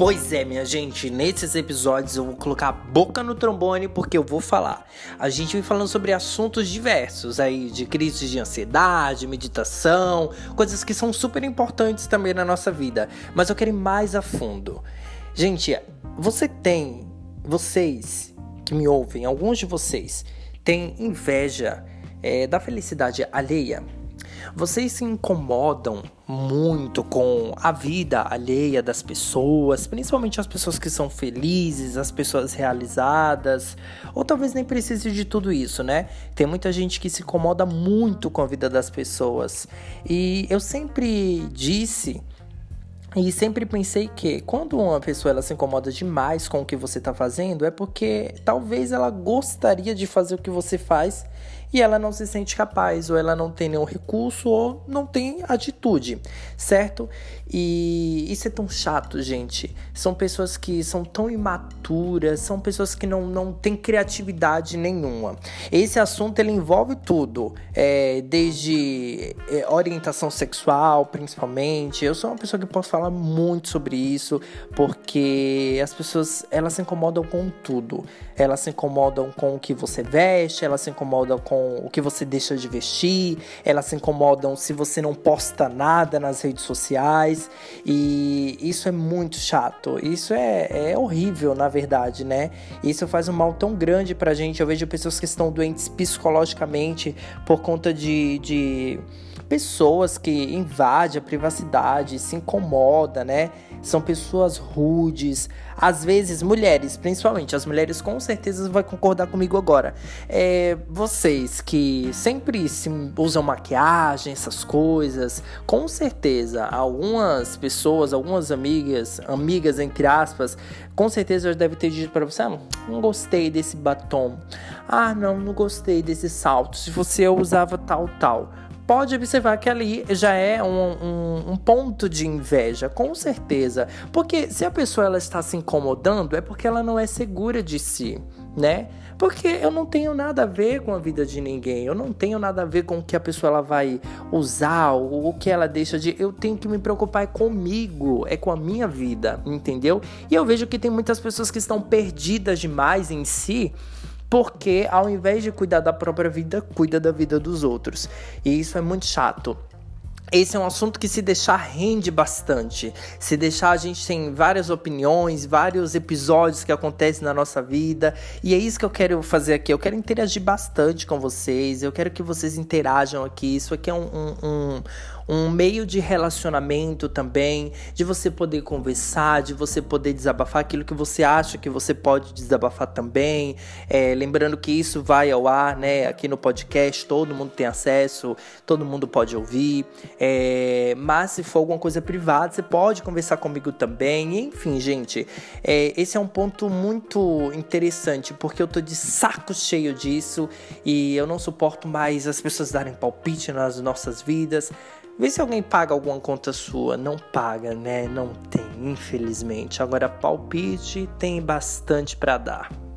Pois é, minha gente, nesses episódios eu vou colocar a boca no trombone porque eu vou falar. A gente vem falando sobre assuntos diversos aí, de crise de ansiedade, meditação, coisas que são super importantes também na nossa vida. Mas eu quero ir mais a fundo. Gente, você tem, vocês que me ouvem, alguns de vocês, têm inveja é, da felicidade alheia? Vocês se incomodam muito com a vida alheia das pessoas, principalmente as pessoas que são felizes, as pessoas realizadas, ou talvez nem precise de tudo isso, né? Tem muita gente que se incomoda muito com a vida das pessoas. E eu sempre disse e sempre pensei que quando uma pessoa ela se incomoda demais com o que você está fazendo, é porque talvez ela gostaria de fazer o que você faz e ela não se sente capaz, ou ela não tem nenhum recurso, ou não tem atitude, certo? E isso é tão chato, gente. São pessoas que são tão imaturas, são pessoas que não, não têm criatividade nenhuma. Esse assunto ele envolve tudo, é, desde é, orientação sexual, principalmente. Eu sou uma pessoa que posso falar muito sobre isso, porque as pessoas elas se incomodam com tudo. Elas se incomodam com o que você veste, elas se incomodam com com o que você deixa de vestir, elas se incomodam se você não posta nada nas redes sociais, e isso é muito chato. Isso é, é horrível, na verdade, né? Isso faz um mal tão grande pra gente. Eu vejo pessoas que estão doentes psicologicamente por conta de, de pessoas que invadem a privacidade, se incomoda, né? São pessoas rudes, às vezes mulheres, principalmente as mulheres com certeza vão concordar comigo agora. É, que sempre se usam maquiagem, essas coisas, com certeza algumas pessoas, algumas amigas, amigas entre aspas, com certeza já deve ter dito para você, ah, não gostei desse batom. Ah, não, não gostei desse salto. Se você usava tal tal pode observar que ali já é um, um, um, ponto de inveja, com certeza. Porque se a pessoa ela está se incomodando, é porque ela não é segura de si, né? Porque eu não tenho nada a ver com a vida de ninguém, eu não tenho nada a ver com o que a pessoa ela vai usar, ou o que ela deixa de. Eu tenho que me preocupar é comigo, é com a minha vida, entendeu? E eu vejo que tem muitas pessoas que estão perdidas demais em si porque ao invés de cuidar da própria vida, cuida da vida dos outros. E isso é muito chato. Esse é um assunto que se deixar rende bastante. Se deixar a gente tem várias opiniões, vários episódios que acontecem na nossa vida. E é isso que eu quero fazer aqui. Eu quero interagir bastante com vocês. Eu quero que vocês interajam aqui. Isso aqui é um, um, um um meio de relacionamento também, de você poder conversar, de você poder desabafar aquilo que você acha que você pode desabafar também. É, lembrando que isso vai ao ar, né? Aqui no podcast, todo mundo tem acesso, todo mundo pode ouvir. É, mas se for alguma coisa privada, você pode conversar comigo também. Enfim, gente, é, esse é um ponto muito interessante, porque eu tô de saco cheio disso e eu não suporto mais as pessoas darem palpite nas nossas vidas. Vê se alguém paga alguma conta sua. Não paga, né? Não tem, infelizmente. Agora, palpite tem bastante para dar.